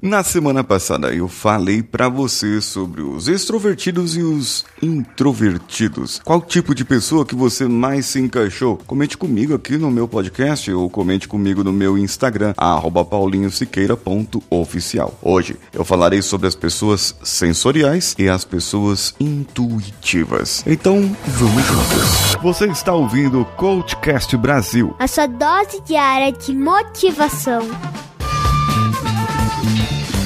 Na semana passada eu falei para você sobre os extrovertidos e os introvertidos. Qual tipo de pessoa que você mais se encaixou? Comente comigo aqui no meu podcast ou comente comigo no meu Instagram, paulinhosiqueira.oficial. Hoje eu falarei sobre as pessoas sensoriais e as pessoas intuitivas. Então vamos juntos. Você está ouvindo o Coachcast Brasil. A sua dose diária de motivação. Thank you.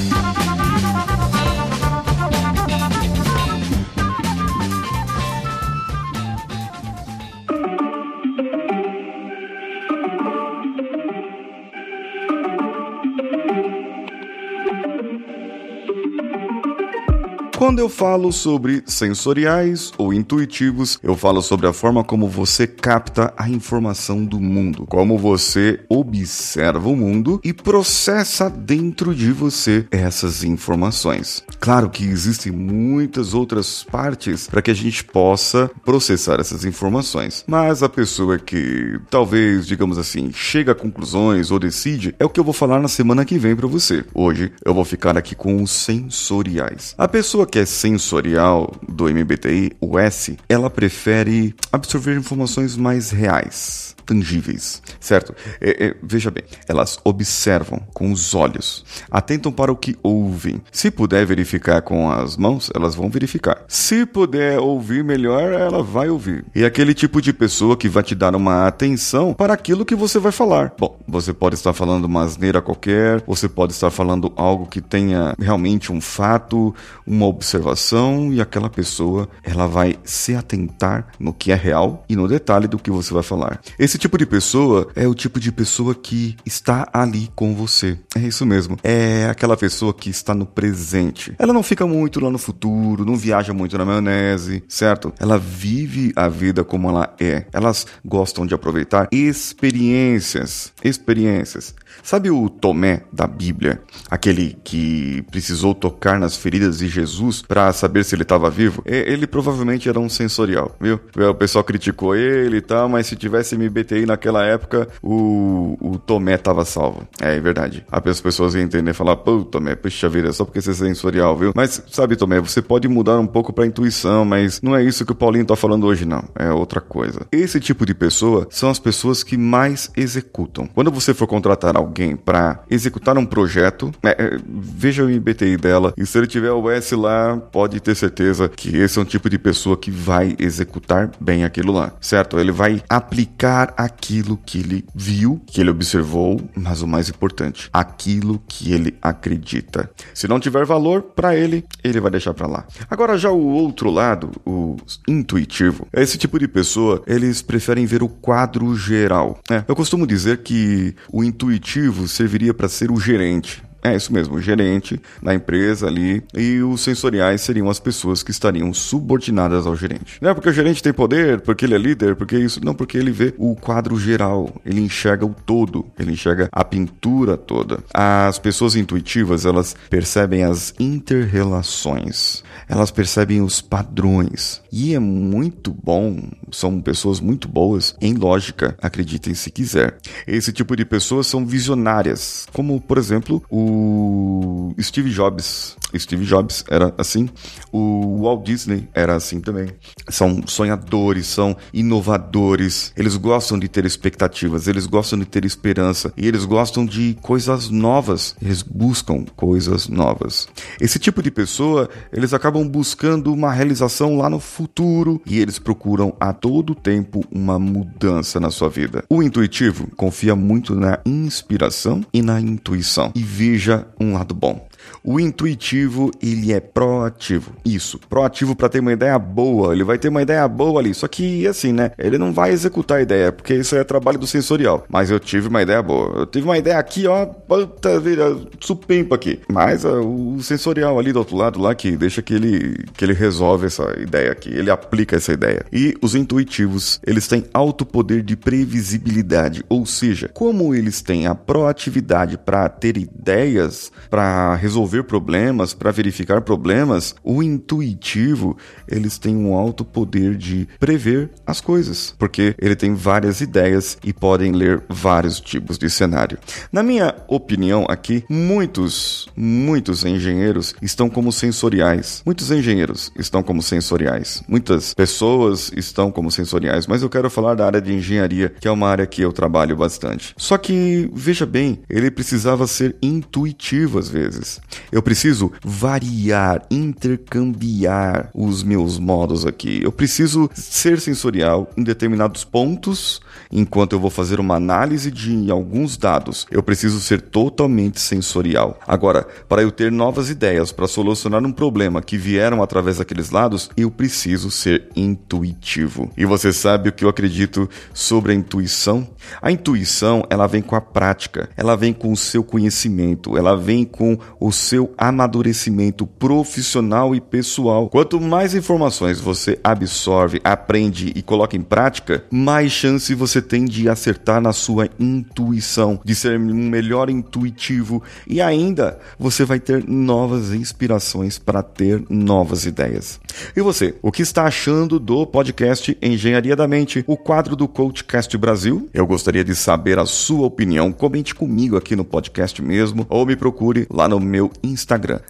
Quando eu falo sobre sensoriais ou intuitivos, eu falo sobre a forma como você capta a informação do mundo, como você observa o mundo e processa dentro de você essas informações. Claro que existem muitas outras partes para que a gente possa processar essas informações, mas a pessoa que talvez, digamos assim, chega a conclusões ou decide é o que eu vou falar na semana que vem para você. Hoje eu vou ficar aqui com os sensoriais. A pessoa que é sensorial do MBTI, o S, ela prefere absorver informações mais reais tangíveis, certo? É, é, veja bem, elas observam com os olhos, atentam para o que ouvem. Se puder verificar com as mãos, elas vão verificar. Se puder ouvir melhor, ela vai ouvir. E aquele tipo de pessoa que vai te dar uma atenção para aquilo que você vai falar. Bom, você pode estar falando uma asneira qualquer, você pode estar falando algo que tenha realmente um fato, uma observação e aquela pessoa, ela vai se atentar no que é real e no detalhe do que você vai falar. Esse tipo de pessoa é o tipo de pessoa que está ali com você. É isso mesmo. É aquela pessoa que está no presente. Ela não fica muito lá no futuro, não viaja muito na maionese, certo? Ela vive a vida como ela é. Elas gostam de aproveitar experiências. Experiências. Sabe o Tomé da Bíblia? Aquele que precisou tocar nas feridas de Jesus para saber se ele estava vivo? Ele provavelmente era um sensorial, viu? O pessoal criticou ele e tal, mas se tivesse MBTI naquela época, o, o Tomé tava salvo. É, é verdade. As pessoas iam entender e falar, pô, Tomé, puxa vida, só porque você é sensorial, viu? Mas, sabe, Tomé, você pode mudar um pouco pra intuição, mas não é isso que o Paulinho tá falando hoje, não. É outra coisa. Esse tipo de pessoa são as pessoas que mais executam. Quando você for contratar alguém, para executar um projeto, é, é veja o IBTI dela e se ele tiver o S lá, pode ter certeza que esse é um tipo de pessoa que vai executar bem aquilo lá, certo? Ele vai aplicar aquilo que ele viu, que ele observou, mas o mais importante, aquilo que ele acredita. Se não tiver valor para ele, ele vai deixar para lá. Agora já o outro lado, o intuitivo, esse tipo de pessoa, eles preferem ver o quadro geral. É, eu costumo dizer que o intuitivo serviria para ser o gerente. É isso mesmo, o gerente da empresa ali e os sensoriais seriam as pessoas que estariam subordinadas ao gerente. Não é porque o gerente tem poder, porque ele é líder, porque isso, não, porque ele vê o quadro geral, ele enxerga o todo, ele enxerga a pintura toda. As pessoas intuitivas, elas percebem as interrelações, elas percebem os padrões e é muito bom, são pessoas muito boas em lógica, acreditem se quiser. Esse tipo de pessoas são visionárias, como por exemplo o o Steve Jobs. Steve Jobs era assim. O Walt Disney era assim também. São sonhadores, são inovadores. Eles gostam de ter expectativas, eles gostam de ter esperança e eles gostam de coisas novas. Eles buscam coisas novas. Esse tipo de pessoa, eles acabam buscando uma realização lá no futuro e eles procuram a todo tempo uma mudança na sua vida. O intuitivo confia muito na inspiração e na intuição e veja seja um lado bom. O intuitivo, ele é proativo. Isso, proativo para ter uma ideia boa. Ele vai ter uma ideia boa ali. Só que, assim, né? Ele não vai executar a ideia, porque isso é trabalho do sensorial. Mas eu tive uma ideia boa. Eu tive uma ideia aqui, ó. Puta vida, supimpa aqui. Mas uh, o sensorial ali do outro lado, lá, que deixa que ele, que ele resolve essa ideia aqui. Ele aplica essa ideia. E os intuitivos, eles têm alto poder de previsibilidade. Ou seja, como eles têm a proatividade para ter ideias, para resolver resolver problemas, para verificar problemas, o intuitivo, eles têm um alto poder de prever as coisas, porque ele tem várias ideias e podem ler vários tipos de cenário. Na minha opinião aqui, muitos, muitos engenheiros estão como sensoriais. Muitos engenheiros estão como sensoriais. Muitas pessoas estão como sensoriais, mas eu quero falar da área de engenharia, que é uma área que eu trabalho bastante. Só que, veja bem, ele precisava ser intuitivo às vezes. Eu preciso variar, intercambiar os meus modos aqui. Eu preciso ser sensorial em determinados pontos, enquanto eu vou fazer uma análise de alguns dados. Eu preciso ser totalmente sensorial. Agora, para eu ter novas ideias para solucionar um problema que vieram através daqueles lados, eu preciso ser intuitivo. E você sabe o que eu acredito sobre a intuição? A intuição, ela vem com a prática, ela vem com o seu conhecimento, ela vem com o seu amadurecimento profissional e pessoal. Quanto mais informações você absorve, aprende e coloca em prática, mais chance você tem de acertar na sua intuição, de ser um melhor intuitivo e ainda você vai ter novas inspirações para ter novas ideias. E você, o que está achando do podcast Engenharia da Mente, o quadro do Coachcast Brasil? Eu gostaria de saber a sua opinião. Comente comigo aqui no podcast mesmo ou me procure lá no meu Instagram,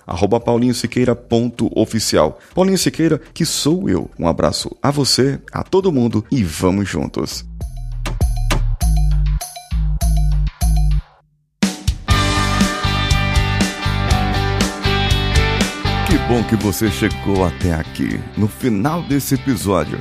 paulinhosiqueira.oficial. Paulinho Siqueira, que sou eu. Um abraço a você, a todo mundo e vamos juntos. Que bom que você chegou até aqui. No final desse episódio,